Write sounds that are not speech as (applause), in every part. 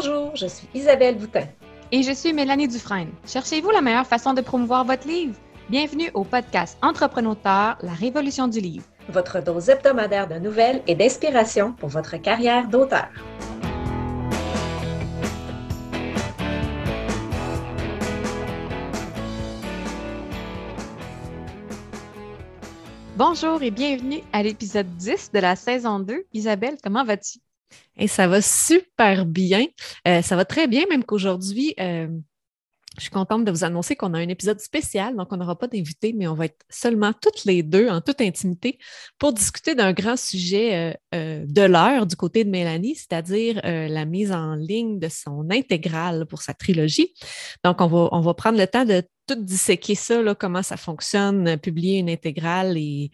Bonjour, je suis Isabelle Boutin. Et je suis Mélanie Dufresne. Cherchez-vous la meilleure façon de promouvoir votre livre? Bienvenue au podcast Entrepreneur, la révolution du livre. Votre dose hebdomadaire de nouvelles et d'inspiration pour votre carrière d'auteur. Bonjour et bienvenue à l'épisode 10 de la saison 2. Isabelle, comment vas-tu? Et ça va super bien. Euh, ça va très bien, même qu'aujourd'hui, euh, je suis contente de vous annoncer qu'on a un épisode spécial, donc on n'aura pas d'invité, mais on va être seulement toutes les deux en toute intimité pour discuter d'un grand sujet euh, de l'heure du côté de Mélanie, c'est-à-dire la mise en ligne de son intégrale pour sa trilogie. Donc, on va, on va prendre le temps de tout disséquer ça, là, comment ça fonctionne, publier une intégrale et,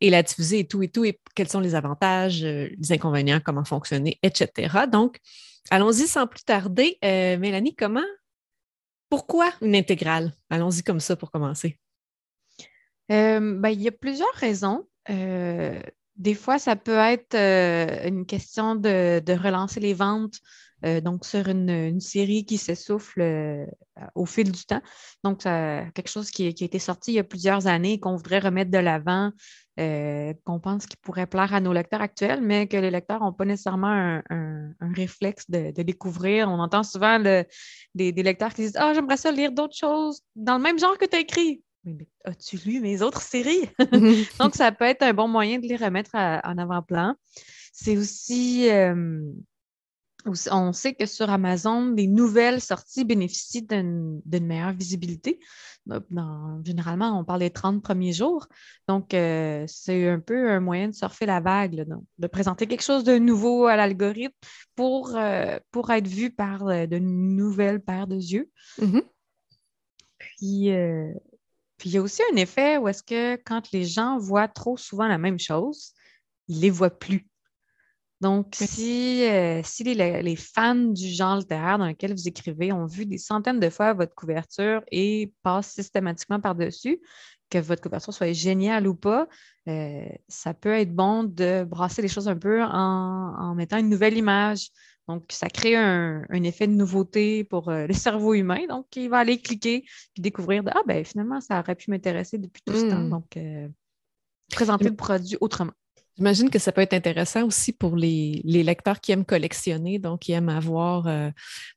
la diffuser et tout et tout, et quels sont les avantages, euh, les inconvénients, comment fonctionner, etc. Donc, allons-y sans plus tarder. Euh, Mélanie, comment, pourquoi une intégrale? Allons-y comme ça pour commencer. Euh, ben, il y a plusieurs raisons. des fois, ça peut être une question de, relancer les ventes euh, donc sur une, série qui s'essouffle euh, au fil du temps. Donc, quelque chose qui, a été sorti il y a plusieurs années qu'on voudrait remettre de l'avant, euh, qu'on pense qu'il pourrait plaire à nos lecteurs actuels, mais que les lecteurs n'ont pas nécessairement un, réflexe de, découvrir. On entend souvent des, lecteurs qui disent Ah, j'aimerais ça lire d'autres choses dans le même genre que tu as écrit. Mais, as-tu lu mes autres séries? (laughs) (laughs) Donc, ça peut être un bon moyen de les remettre en avant-plan. C'est aussi on sait que sur Amazon, les nouvelles sorties bénéficient d'une meilleure visibilité. généralement, on parle des 30 premiers jours. Donc, euh, c'est un peu un moyen de surfer la vague, de présenter quelque chose de nouveau à l'algorithme pour, euh, pour être vu par euh, de nouvelles paires de yeux. Mm-hmm. Puis, puis, il y a aussi un effet où est-ce que quand les gens voient trop souvent la même chose, ils ne les voient plus. Donc, si, euh, si les, fans du genre littéraire dans lequel vous écrivez ont vu des centaines de fois votre couverture et passent systématiquement par-dessus, que votre couverture soit géniale ou pas, euh, ça peut être bon de brasser les choses un peu en, mettant une nouvelle image. Donc, ça crée un, effet de nouveauté pour euh, le cerveau humain. Donc, il va aller cliquer et découvrir Ah, ben finalement, ça aurait pu m'intéresser depuis tout ce temps. Mmh. Donc, présenter le produit autrement. J'imagine que ça peut être intéressant aussi pour les, lecteurs qui aiment collectionner, donc qui aiment avoir euh,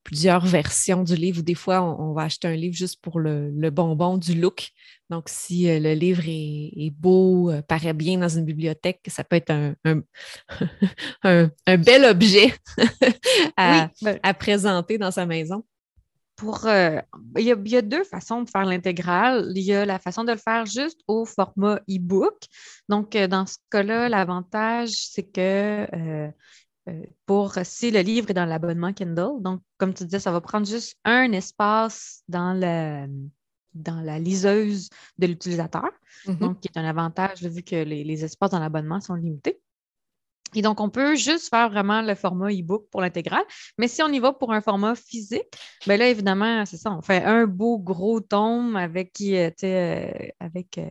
plusieurs versions du livre. Ou des fois, on, va acheter un livre juste pour le, bonbon du look. Donc, si euh, le livre est, beau, euh, paraît bien dans une bibliothèque, ça peut être un, un, (laughs) bel objet (laughs) à, à présenter dans sa maison. Euh, il, y a, deux façons de faire l'intégrale. Il y a la façon de le faire juste au format e-book. Donc, euh, dans ce cas-là, l'avantage, c'est que euh, pour si le livre est dans l'abonnement Kindle, donc comme tu disais, ça va prendre juste un espace dans, dans la liseuse de l'utilisateur. Mm-hmm. Donc, qui est un avantage vu que les espaces dans l'abonnement sont limités. Et donc, on peut juste faire vraiment le format e-book pour l'intégrale. Mais si on y va pour un format physique, bien là, évidemment, c'est ça, on fait un beau gros tome avec, euh, euh, avec, euh,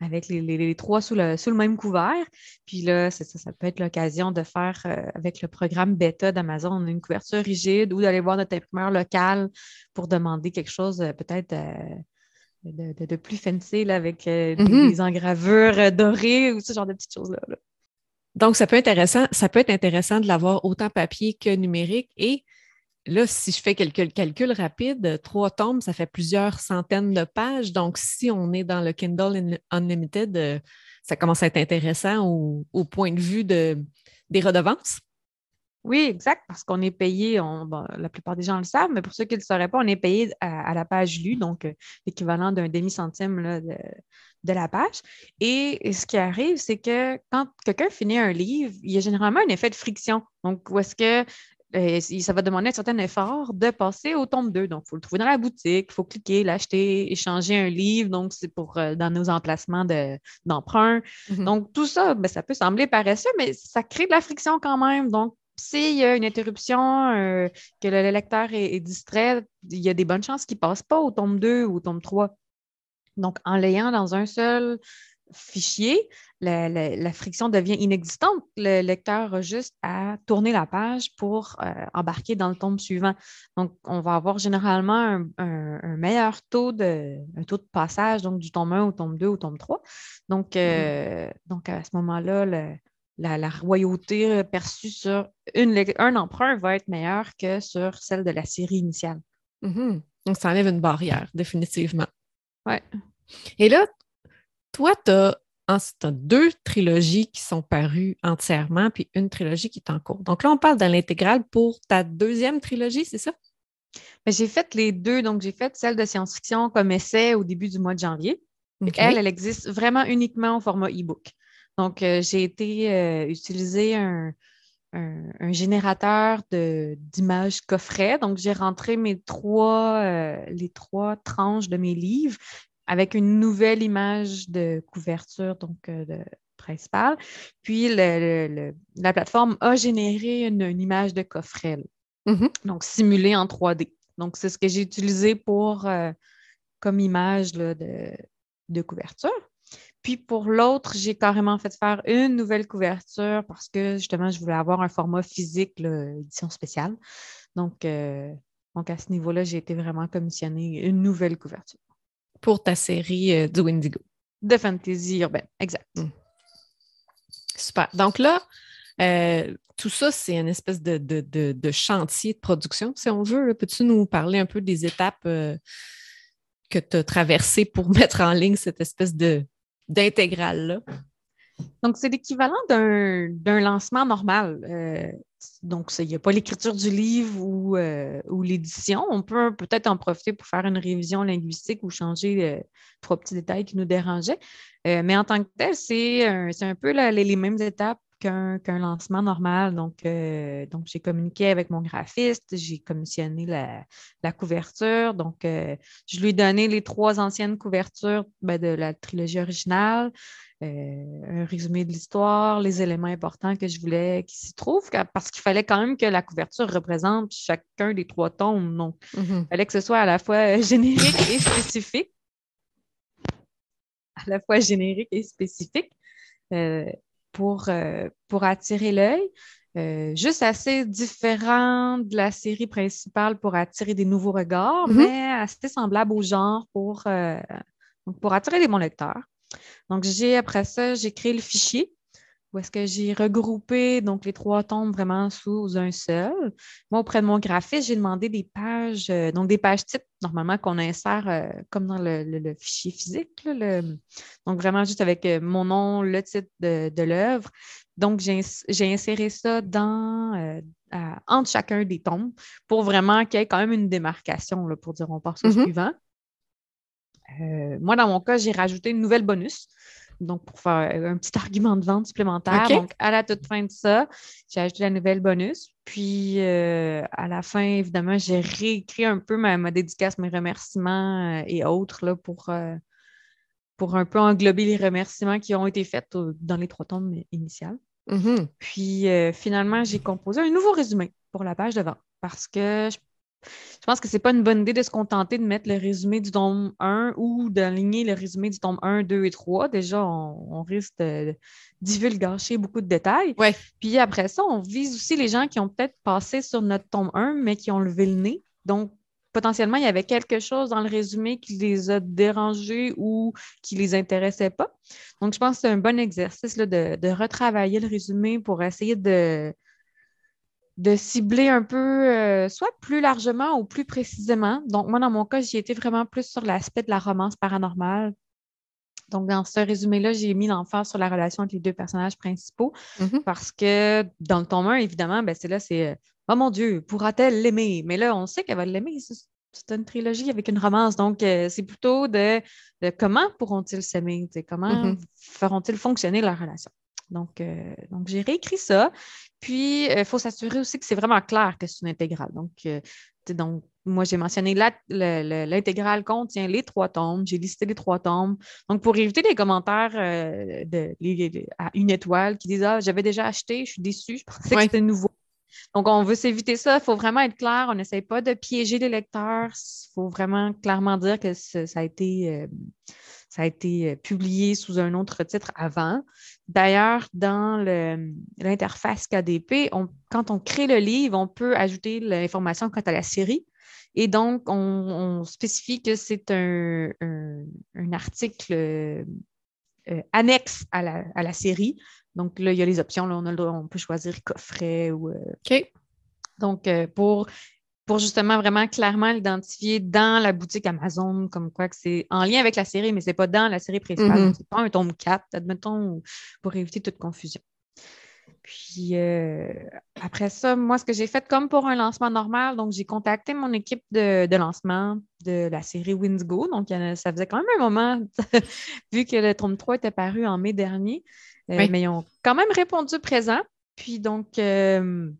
avec les, trois sous le, sous le même couvert. Puis là, ça, ça peut être l'occasion de faire avec le programme bêta d'Amazon une couverture rigide ou d'aller voir notre imprimeur local pour demander quelque chose peut-être. De, plus fancy avec mm-hmm. des, engravures dorées ou ce genre de petites choses-là. là donc, ça peut, être intéressant de l'avoir autant papier que numérique. Et là, si je fais quelques calculs rapides, trois tomes, ça fait plusieurs centaines de pages. Donc, si on est dans le Kindle Unlimited, euh, ça commence à être intéressant au, point de vue de, des redevances. Oui, exact, parce qu'on est payé, on, la plupart des gens le savent, mais pour ceux qui ne le sauraient pas, on est payé à, la page lue, donc euh, l'équivalent d'un demi-centime de, de la page. Et ce qui arrive, c'est que quand quelqu'un finit un livre, il y a généralement un effet de friction. Donc, où est-ce que euh, ça va demander un certain effort de passer au tome 2. Donc, il faut le trouver dans la boutique, il faut cliquer, l'acheter, échanger un livre. Donc, c'est pour euh, dans nos emplacements d'emprunt. Mm-hmm. Donc, tout ça, ben, ça peut sembler paresseux, mais ça crée de la friction quand même. Donc, s'il y a une interruption, euh, que le lecteur est, est, distrait, il y a des bonnes chances qu'il ne passe pas au tome 2 ou au tome 3. Donc, en l'ayant dans un seul fichier, la, friction devient inexistante. Le lecteur a juste à tourner la page pour euh, embarquer dans le tome suivant. Donc, on va avoir généralement un, meilleur taux de, taux de passage, donc du tome 1 au tome 2 au tome 3. Donc, euh, mm-hmm. donc à ce moment-là, la, royauté perçue sur une, un emprunt va être meilleure que sur celle de la série initiale. Mm-hmm. Donc, ça enlève une barrière, définitivement. Oui. Et là, toi, tu as, deux trilogies qui sont parues entièrement, puis une trilogie qui est en cours. Donc là, on parle de l'intégrale pour ta deuxième trilogie, c'est ça? Ben, j'ai fait les deux. Donc, j'ai fait celle de science-fiction comme essai au début du mois de janvier. Elle, elle existe vraiment uniquement au format e-book. Donc, euh, j'ai été euh, utiliser un, générateur d'images coffret. Donc, j'ai rentré mes trois, euh, les trois tranches de mes livres avec une nouvelle image de couverture, donc de, principale. Puis la plateforme a généré une, image de coffret, mm-hmm. donc simulée en 3D. Donc, c'est ce que j'ai utilisé pour comme image de, de, couverture. Puis pour l'autre, j'ai carrément fait faire une nouvelle couverture parce que justement, je voulais avoir un format physique, édition spéciale. Donc, euh, donc à ce niveau-là, j'ai été vraiment commissionner une nouvelle couverture pour ta série euh, du Windigo. De fantasy urbaine, exact. Hmm. Super. Donc là, euh, tout ça, c'est une espèce de, chantier de production, si on veut. Peux-tu nous parler un peu des étapes euh, que tu as traversées pour (laughs) mettre en ligne cette espèce d'intégrale-là? Donc, c'est l'équivalent d'un lancement normal. Donc, il n'y a pas l'écriture du livre ou, euh, ou l'édition. On peut peut-être en profiter pour faire une révision linguistique ou changer euh, trois petits détails qui nous dérangeaient. Euh, mais en tant que tel, c'est un peu les, mêmes étapes qu'un lancement normal. Donc, donc j'ai communiqué avec mon graphiste, j'ai commissionné la, couverture. Donc, je lui ai donné les trois anciennes couvertures ben, de la trilogie originale. Euh, un résumé de l'histoire, les éléments importants que je voulais qu'ils s'y trouvent, parce qu'il fallait quand même que la couverture représente chacun des trois tomes. Donc, il fallait que ce soit à la fois générique et spécifique. À la fois générique et spécifique euh, pour, euh, pour attirer l'œil. juste assez différent de la série principale pour attirer des nouveaux regards, mm-hmm. mais assez semblable au genre pour, pour attirer des bons lecteurs. Donc, j'ai après ça, j'ai créé le fichier où est-ce que j'ai regroupé donc les trois tombes vraiment sous un seul. Moi, auprès de mon graphiste, j'ai demandé des pages, euh, donc des pages types, normalement qu'on insère euh, comme dans le, fichier physique. donc, vraiment juste avec euh, mon nom, le titre de, l'œuvre. Donc, j'ai inséré ça dans, entre chacun des tombes pour vraiment qu'il y ait quand même une démarcation là, pour dire on passe au mm-hmm. suivant. Euh, moi, dans mon cas, j'ai rajouté une nouvelle bonus. Donc, pour faire un petit argument de vente supplémentaire. Donc, à la toute fin de ça, j'ai ajouté la nouvelle bonus. Puis, euh, à la fin, évidemment, j'ai réécrit un peu ma, dédicace, mes remerciements euh, et autres là, pour, pour un peu englober les remerciements qui ont été faits dans les trois tomes initiales. Mm-hmm. Puis, finalement, j'ai composé un nouveau résumé pour la page de vente parce que je je pense que ce n'est pas une bonne idée de se contenter de mettre le résumé du tome 1 ou d'aligner le résumé du tome 1, 2 et 3. Déjà, on, risque de divulgacher beaucoup de détails. Ouais. Puis après ça, on vise aussi les gens qui ont peut-être passé sur notre tome 1, mais qui ont levé le nez. Donc, potentiellement, il y avait quelque chose dans le résumé qui les a dérangés ou qui ne les intéressait pas. Donc, je pense que c'est un bon exercice de retravailler le résumé pour essayer de de cibler un peu, euh, soit plus largement ou plus précisément. Donc, moi, dans mon cas, j'y étais vraiment plus sur l'aspect de la romance paranormale. Donc, dans ce résumé-là, j'ai mis l'emphase sur la relation entre les deux personnages principaux mm-hmm. parce que dans le tome 1, évidemment, ben, c'est là, c'est Oh mon Dieu, pourra-t-elle l'aimer? Mais là, on sait qu'elle va l'aimer. C'est une trilogie avec une romance. Donc, euh, c'est plutôt de, comment pourront-ils s'aimer? Comment mm-hmm. feront-ils fonctionner leur relation? Donc, euh, donc j'ai réécrit ça. Puis, il euh, faut s'assurer aussi que c'est vraiment clair que c'est une intégrale. Donc, euh, donc moi, j'ai mentionné l'intégrale contient les trois tombes. J'ai listé les trois tombes. Donc, pour éviter les commentaires de, à une étoile qui disent Ah, j'avais déjà acheté, je suis déçue, je pensais que c'était nouveau. Donc, on veut s'éviter ça. Il faut vraiment être clair. On n'essaye pas de piéger les lecteurs. Il faut vraiment clairement dire que ça a été ça a été publié sous un autre titre avant. D'ailleurs, dans l'interface KDP, quand on crée le livre, on peut ajouter l'information quant à la série. Et donc, on, spécifie que c'est un, article annexe à la, série. Donc là, il y a les options. on, peut choisir coffret ou. OK. Donc, pour pour justement vraiment clairement l'identifier dans la boutique Amazon, comme quoi que c'est en lien avec la série, mais ce n'est pas dans la série principale. Ce mm-hmm. C'est pas un tome 4, admettons, pour éviter toute confusion. Puis euh, après ça, moi, ce que j'ai fait comme pour un lancement normal, donc j'ai contacté mon équipe de, lancement de la série Windsgo. Donc, ça faisait quand même un moment, (laughs) vu que le tome 3 était paru en mai dernier. Euh, mais ils ont quand même répondu présent. Puis donc, euh,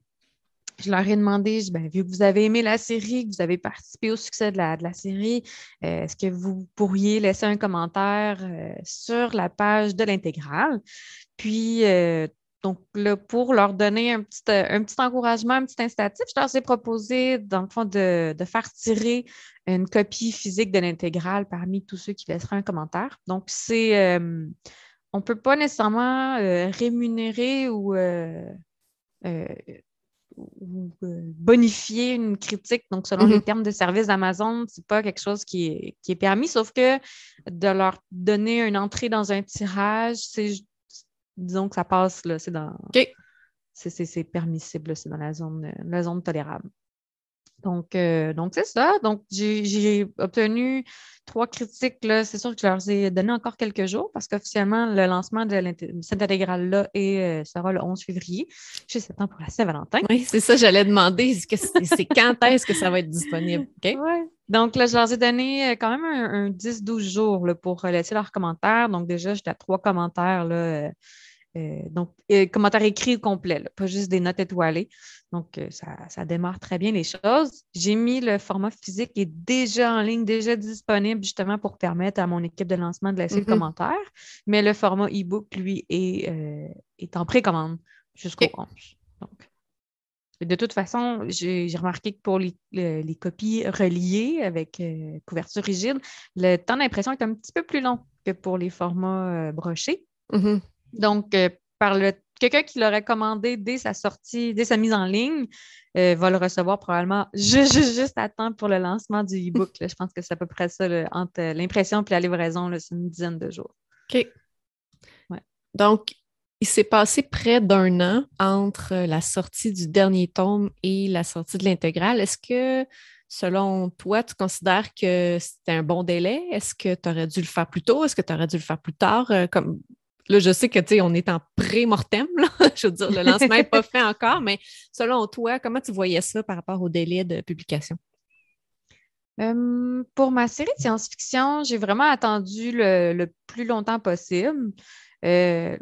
je leur ai demandé, ben, vu que vous avez aimé la série, que vous avez participé au succès de la, de la série, euh, est-ce que vous pourriez laisser un commentaire euh, sur la page de l'intégrale? Puis, euh, donc là, pour leur donner un petit, un petit encouragement, un petit incitatif, je leur ai proposé, dans le fond, de, faire tirer une copie physique de l'intégrale parmi tous ceux qui laisseraient un commentaire. Donc, c'est, on ne peut pas nécessairement rémunérer ou ou euh, bonifier une critique, donc selon les mhm. termes de service d'Amazon, ce n'est pas quelque chose qui est, permis, sauf que de leur donner une entrée dans un tirage, c'est disons que ça passe, là, c'est dans. C'est permissible, c'est dans la zone, la zone tolérable. Donc, euh, donc c'est ça. Donc, j'ai obtenu trois critiques. C'est sûr que je leur ai donné encore quelques jours parce qu'officiellement, le lancement de cette intégrale-là euh, sera le 11 février. J'ai 7 ans pour la Saint-Valentin. Oui, c'est ça, j'allais demander. C'est quand est-ce que ça va être disponible? Donc, là, je leur ai donné euh, quand même un, 10-12 jours pour laisser leurs commentaires. Donc, déjà, j'étais à trois commentaires. Là, euh, donc, euh, commentaire écrit complet, pas juste des notes étoilées. Donc, euh, ça, démarre très bien les choses. J'ai mis le format physique qui est déjà en ligne, déjà disponible justement pour permettre à mon équipe de lancement de laisser le mm-hmm. commentaire. Mais le format e-book, lui, est, est en précommande jusqu'au 11. Donc, de toute façon, j'ai remarqué que pour les, copies reliées avec couverture rigide, le temps d'impression est un petit peu plus long que pour les formats brochés. Mm-hmm. Donc, euh, par le quelqu'un qui l'aurait commandé dès sa sortie, dès sa mise en ligne, euh, va le recevoir probablement (laughs) juste, juste, à temps pour le lancement du e-book. Je pense que c'est à peu près ça, entre l'impression et la livraison, c'est une dizaine de jours. OK. Donc, il s'est passé près d'un an entre la sortie du dernier tome et la sortie de l'intégrale. Est-ce que, selon toi, tu considères que c'était un bon délai? Est-ce que tu aurais dû le faire plus tôt? Est-ce que tu aurais dû le faire plus tard? Euh, comme, Là, je sais que tu on est en pré-mortem, (laughs) je veux dire, le lancement n'est pas fait encore, mais selon toi, comment tu voyais ça par rapport au délai de publication? Pour ma série de science-fiction, j'ai vraiment attendu le, plus longtemps possible. Euh,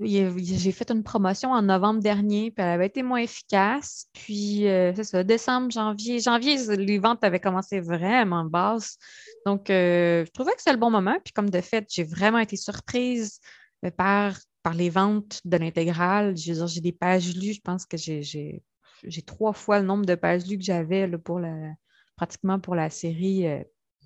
j'ai fait une promotion en novembre dernier, puis elle avait été moins efficace. Puis, euh, c'est ça, décembre, janvier. Janvier, les ventes avaient commencé vraiment basses. Donc, euh, je trouvais que c'était le bon moment. Puis, comme de fait, j'ai vraiment été surprise euh, par, par les ventes de l'intégrale. J'ai des pages lues. Je pense que j'ai trois fois le nombre de pages lues que j'avais pour la, pratiquement pour la série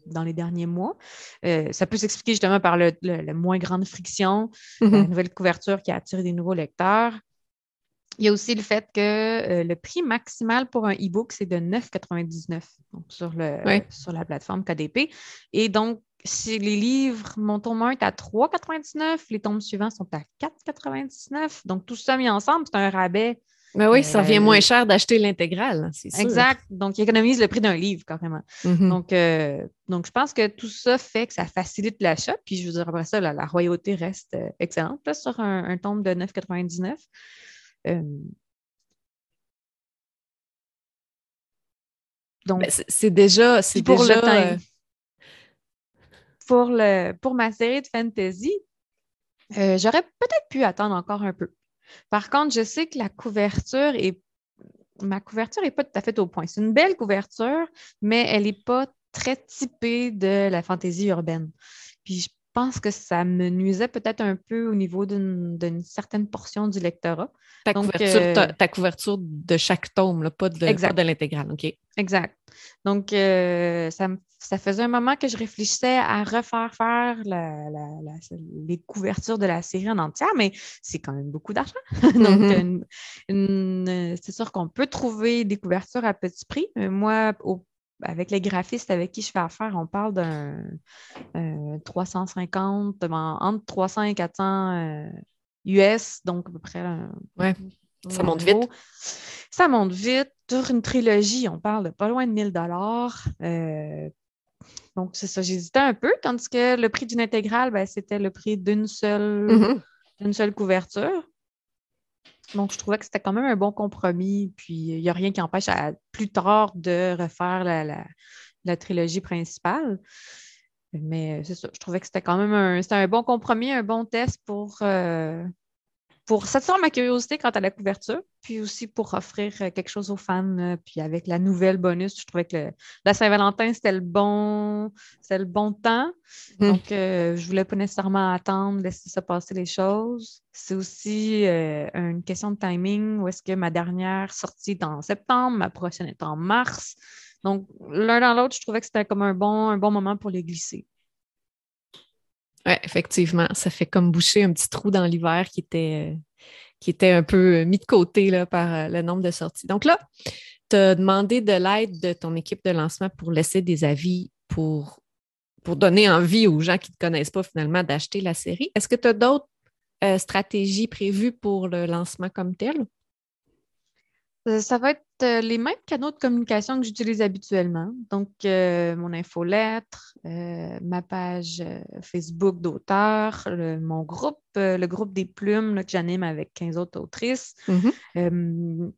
dans les derniers mois. Euh, ça peut s'expliquer justement par le, moins grande friction, la mhm. nouvelle couverture qui a attiré des nouveaux lecteurs. Il y a aussi le fait que euh, le prix maximal pour un e-book, c'est de 9,99 sur, le, sur la plateforme KDP. Et donc, si les livres, mon tome 1 est à 3,99, les tomes suivants sont à 4,99. Donc, tout ça mis ensemble, c'est un rabais mais oui, ça revient moins euh, cher d'acheter l'intégrale, c'est sûr. Exact. Donc, il économise le prix d'un livre, carrément. Mm-hmm. donc, euh, donc, je pense que tout ça fait que ça facilite l'achat. Puis, je veux dire, après ça, la, royauté reste euh, excellente là, sur un, un tome de 9,99. donc, c'est déjà. C'est pour le temps. Pour, le, pour ma série de fantasy, j'aurais peut-être pu attendre encore un peu. Par contre, je sais que la couverture est. Ma couverture n'est pas tout à fait au point. C'est une belle couverture, mais elle n'est pas très typée de la fantaisie urbaine. Puis je pense que ça me nuisait peut-être un peu au niveau d'une certaine portion du lectorat. Ta, couverture, euh, ta, couverture de chaque tome, pas de, de l'intégrale, OK? Exact. Donc, euh, ça, ça, faisait un moment que je réfléchissais à refaire faire les couvertures de la série en entière, mais c'est quand même beaucoup d'argent. (laughs) Donc, mm-hmm. c'est sûr qu'on peut trouver des couvertures à petit prix. Moi, avec les graphistes avec qui je fais affaire, on parle d'un 350, entre 300 et 400 US, donc à peu près. ouais, ça monte vite. Ça monte vite. Sur une trilogie, on parle de pas loin de 1000 dollars. Euh, donc, c'est ça, j'hésitais un peu, tandis que le prix d'une intégrale, ben, c'était le prix d'une seule, mm-hmm. seule couverture. Donc, je trouvais que c'était quand même un bon compromis. Puis, il n'y a rien qui empêche à, plus tard de refaire la, trilogie principale. Mais c'est ça, je trouvais que c'était quand même un, un bon compromis, un bon test pour, euh, pour satisfaire ma curiosité quant à la couverture, puis aussi pour offrir euh, quelque chose aux fans. Euh, puis avec la nouvelle bonus, je trouvais que la Saint-Valentin, c'était le bon, le bon temps. Hmm. Donc, euh, je ne voulais pas nécessairement attendre, laisser ça passer les choses. C'est aussi une question de timing, où est-ce que ma dernière sortie est en septembre, ma prochaine est en mars. Donc, l'un dans l'autre, je trouvais que c'était comme un bon, un bon moment pour les glisser. Oui, effectivement. Ça fait comme boucher un petit trou dans l'hiver qui était, était un peu mis de côté par euh, le nombre de sorties. Donc là, tu as demandé de l'aide de ton équipe de lancement pour laisser des avis pour, donner envie aux gens qui ne te connaissent pas finalement d'acheter la série. Est-ce que tu as d'autres euh, stratégies prévues pour le lancement comme tel? Euh, ça va être euh, les mêmes canaux de communication que j'utilise habituellement. Donc, euh, mon infolettre, ma page Facebook d'auteur, mon groupe, le groupe des plumes que j'anime avec 15 autres autrices. Mm-hmm.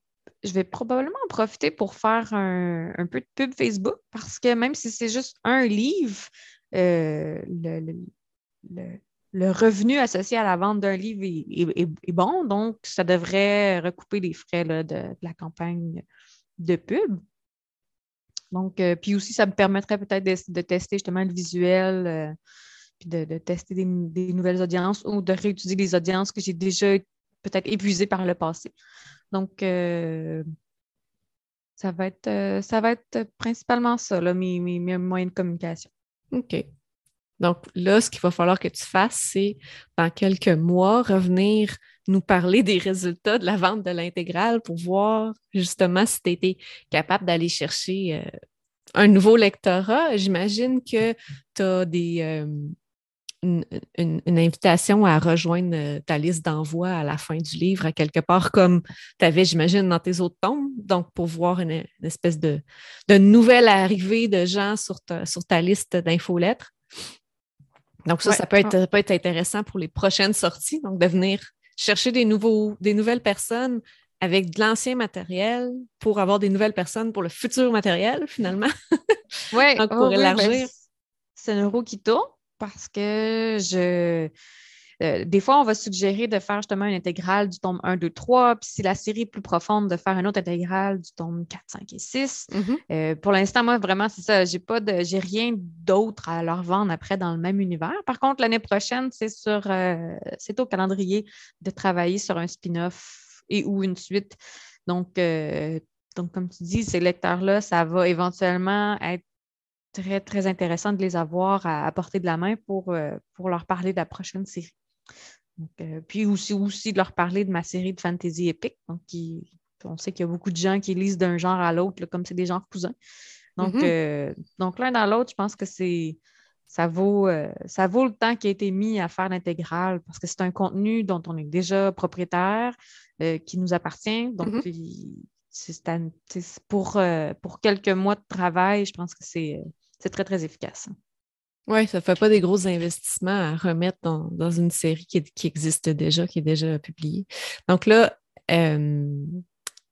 je vais probablement en profiter pour faire un, peu de pub Facebook parce que même si c'est juste un livre, le, le revenu associé à la vente d'un livre est, bon, donc ça devrait recouper les frais de, la campagne de pub. Donc, euh, puis aussi, ça me permettrait peut-être de, tester justement le visuel, euh, puis de, tester des, nouvelles audiences ou de réutiliser les audiences que j'ai déjà peut-être épuisées par le passé. Donc, euh, ça, va être, ça va être principalement ça, mes, mes moyens de communication. OK. Donc là, ce qu'il va falloir que tu fasses, c'est dans quelques mois revenir nous parler des résultats de la vente de l'intégrale pour voir justement si tu étais capable d'aller chercher euh, un nouveau lectorat. J'imagine que tu as des, euh, une, invitation à rejoindre euh, ta liste d'envoi à la fin du livre, à quelque part comme tu avais, j'imagine, dans tes autres tombes. Donc, pour voir une, espèce de, de, nouvelle arrivée de gens sur ta, sur ta liste d'infolettres. Donc, ça, ça peut être, peut être intéressant pour les prochaines sorties. Donc, de venir chercher des, nouveaux, des nouvelles personnes avec de l'ancien matériel pour avoir des nouvelles personnes pour le futur matériel, finalement. (laughs) Oui, Donc, pour ben, élargir. c'est un euro qui tourne parce que je euh, des fois, on va suggérer de faire justement une intégrale du tome 1, 2, 3, puis si la série est plus profonde, de faire une autre intégrale du tome 4, 5 et 6. Mm-hmm. Euh, pour l'instant, moi, vraiment, c'est ça. J'ai pas de j'ai rien d'autre à leur vendre après dans le même univers. Par contre, l'année prochaine, c'est sur euh, c'est au calendrier de travailler sur un spin-off et ou une suite. Donc, donc, comme tu dis, ces lecteurs-là, ça va éventuellement être très, très intéressant de les avoir à, à portée de la main pour, pour leur parler de la prochaine série. Euh, puis aussi, aussi de leur parler de ma série de fantasy épique. Donc, on sait qu'il y a beaucoup de gens qui lisent d'un genre à l'autre, comme c'est des genres cousins. Donc, mm-hmm. euh, donc l'un dans l'autre, je pense que c'est ça vaut, euh, ça vaut le temps qui a été mis à faire l'intégrale parce que c'est un contenu dont on est déjà propriétaire, qui nous appartient. Donc, mm-hmm. c'est pour, pour quelques mois de travail, je pense que c'est très, très efficace. Oui, ça ne fait pas des gros investissements à remettre dans, une série qui, existe déjà, qui est déjà publiée. Donc là, euh,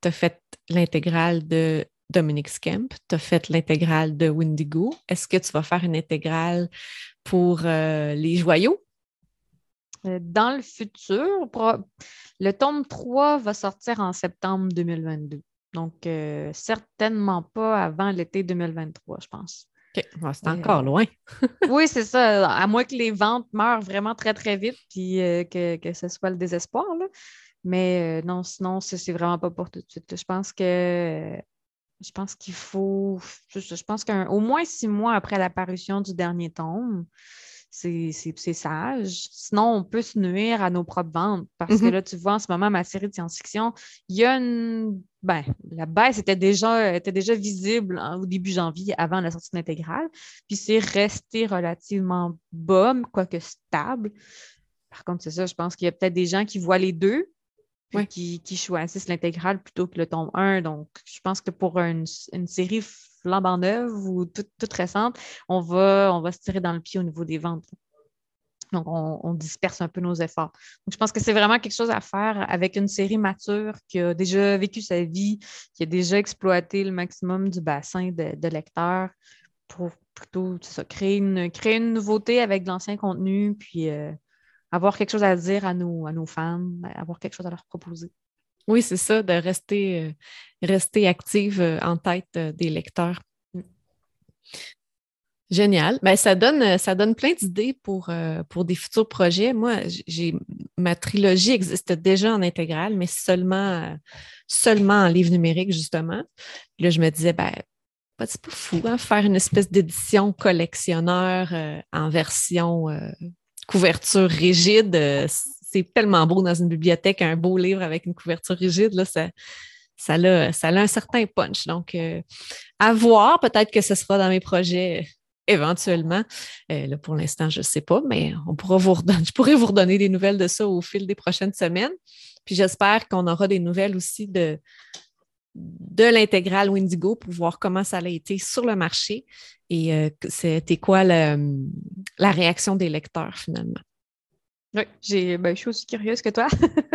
tu as fait l'intégrale de Dominic Scamp, tu as fait l'intégrale de Windigo. Est-ce que tu vas faire une intégrale pour euh, les joyaux? Euh, dans le futur, le tome 3 va sortir en septembre 2022. Donc, certainement pas avant l'été 2023, je pense c'est encore euh, loin. (laughs) oui, c'est ça. À moins que les ventes meurent vraiment très, très vite puis euh, que, ce soit le désespoir. Mais euh, non, sinon, c'est vraiment pas pour tout de suite. Je pense que Je pense qu'il faut, je pense qu'au moins six mois après l'apparition du dernier tome, c'est sage. Sinon, on peut se nuire à nos propres ventes parce que mm-hmm. là, tu vois, en ce moment, ma série de science-fiction, il y a une. Ben, la baisse était déjà, était déjà visible au début janvier avant la sortie de l'intégrale, puis c'est resté relativement bas, quoique stable. Par contre, c'est ça, je pense qu'il y a peut-être des gens qui voient les deux, puis qui, choisissent l'intégrale plutôt que le tome 1. Donc, je pense que pour une, une série flambant neuve ou toute, récente, on va, on va se tirer dans le pied au niveau des ventes. Donc, on, disperse un peu nos efforts. Donc, je pense que c'est vraiment quelque chose à faire avec une série mature qui a déjà vécu sa vie, qui a déjà exploité le maximum du bassin de, lecteurs pour plutôt créer, une, créer une nouveauté avec de l'ancien contenu, puis euh, avoir quelque chose à dire à nos, à nos fans, avoir quelque chose à leur proposer. Oui, c'est ça, de rester, euh, rester active euh, en tête euh, des lecteurs. Mm. Génial. Ben, ça, donne, ça donne plein d'idées pour, pour des futurs projets. Moi, j'ai ma trilogie existe déjà en intégrale, mais seulement, seulement en livre numérique, justement. là, je me disais, ben, c'est pas fou, hein, faire une espèce d'édition collectionneur en version couverture rigide c'est tellement beau dans une bibliothèque, un beau livre avec une couverture rigide, là, ça, ça, a, ça un certain punch. Donc, euh, à voir, peut-être que ce sera dans mes projets éventuellement. Euh, là, pour l'instant, je ne sais pas, mais on pourra vous (laughs) je pourrais vous redonner des nouvelles de ça au fil des prochaines semaines. Puis j'espère qu'on aura des nouvelles aussi de, de l'intégrale Windigo pour voir comment ça a été sur le marché et euh, c'était quoi la réaction des lecteurs finalement? Oui, j'ai, ben, je suis aussi curieuse que toi.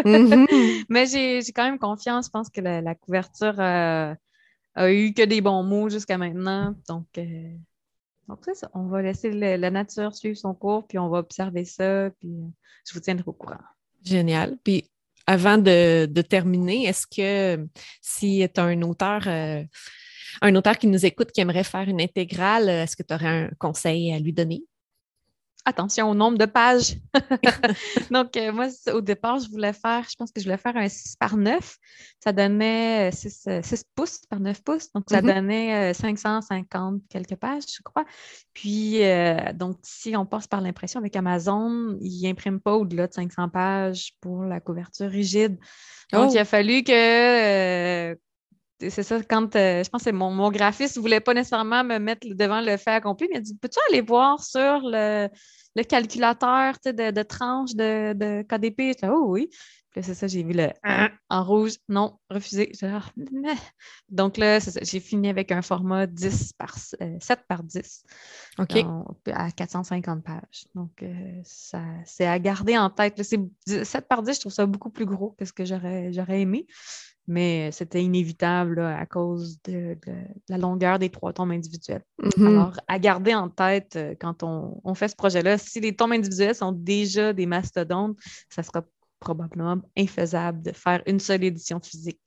Mm-hmm. (laughs) Mais j'ai, quand même confiance. Je pense que la, couverture euh, a eu que des bons mots jusqu'à maintenant. Donc, euh, donc c'est ça. On va laisser la nature suivre son cours, puis on va observer ça, puis je vous tiendrai au courant. Génial. Puis avant de, terminer, est-ce que si tu un auteur, un auteur qui nous écoute qui aimerait faire une intégrale, est-ce que tu aurais un conseil à lui donner? Attention au nombre de pages. (laughs) (laughs) Donc, euh, moi, au départ, je voulais faire, je pense que je voulais faire un 6 par 9. Ça donnait 6, euh, euh, pouces par 9 pouces. Donc, ça mm-hmm. donnait 550 quelques pages, je crois. Puis, donc, si on passe par l'impression avec Amazon, ils n'impriment pas au-delà de 500 pages pour la couverture rigide. Donc, il a oh! fallu que c'est ça, quand je pense que mon, mon graphiste ne voulait pas nécessairement me mettre devant le fait accompli, mais il dit Peux-tu aller voir sur le, le calculateur de, de tranches de, de KDP. oh oui. C'est ça, j'ai vu le en rouge, non, refusé. Ah, Donc là, j'ai fini avec un format 10 par 7 euh, par 10. OK. à 450 pages. Donc, euh, ça, c'est à garder en tête. 7 par 10, je trouve ça beaucoup plus gros que ce que j'aurais, j'aurais aimé mais c'était inévitable à cause de, la longueur des trois tomes individuels. Mm-hmm. Alors, à garder en tête euh, quand on, fait ce projet-là, si les tomes individuels sont déjà des mastodontes, ça sera probablement infaisable de faire une seule édition physique.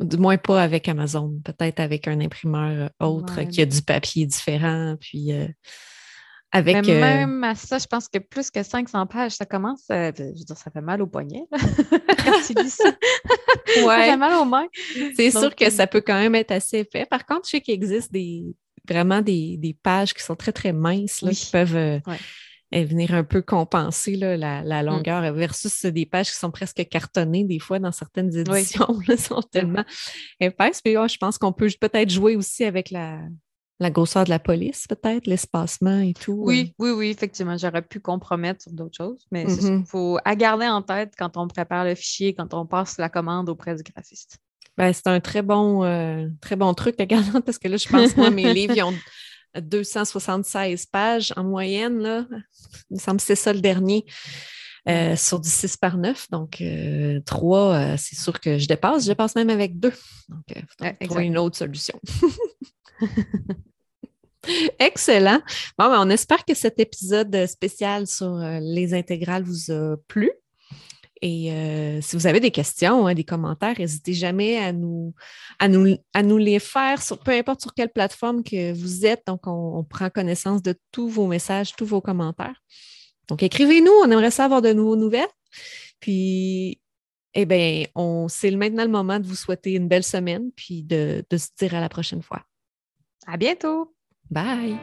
Du moins pas avec Amazon, peut-être avec un imprimeur autre qui a du papier différent, puis euh, avec, Mais euh, même à ça, je pense que plus que 500 pages, ça commence, je veux dire, ça fait mal au poignet (laughs) quand tu lis ça. ça fait mal aux mains. C'est sûr que ça peut quand même être assez épais. Par contre, je sais qu'il existe des, vraiment des, pages qui sont très, très minces, qui peuvent euh, venir un peu compenser la, mm. longueur versus des pages qui sont presque cartonnées des fois dans certaines éditions. (laughs) Elles sont tellement épaisses. Puis je pense qu'on peut peut-être jouer aussi avec la, la grosseur de la police, peut-être, l'espacement et tout. Oui, euh. oui, oui, effectivement. J'aurais pu compromettre sur d'autres choses, mais il mm-hmm. faut à garder en tête quand on prépare le fichier, quand on passe la commande auprès du graphiste. Ben, c'est un très bon, euh, très bon truc à (laughs) garder parce que là, je pense, moi, mes (laughs) livres, ils ont 276 pages en moyenne. Là. Il me semble que c'est ça le dernier. Euh, sur du 6 par 9. Donc, 3, c'est sûr que je dépasse. Je dépasse même avec 2. Donc, il faut trouver une autre solution. (laughs) Excellent. Bon, ben, on espère que cet épisode spécial sur euh, les intégrales vous a plu. Et euh, si vous avez des questions, hein, des commentaires, n'hésitez jamais à nous, à, nous, à nous les faire, sur, peu importe sur quelle plateforme que vous êtes. Donc, on, prend connaissance de tous vos messages, tous vos commentaires. Donc, écrivez-nous, on aimerait savoir de nouveaux nouvelles. Puis, eh bien, c'est maintenant le moment de vous souhaiter une belle semaine puis de, de se dire à la prochaine fois. À bientôt. Bye.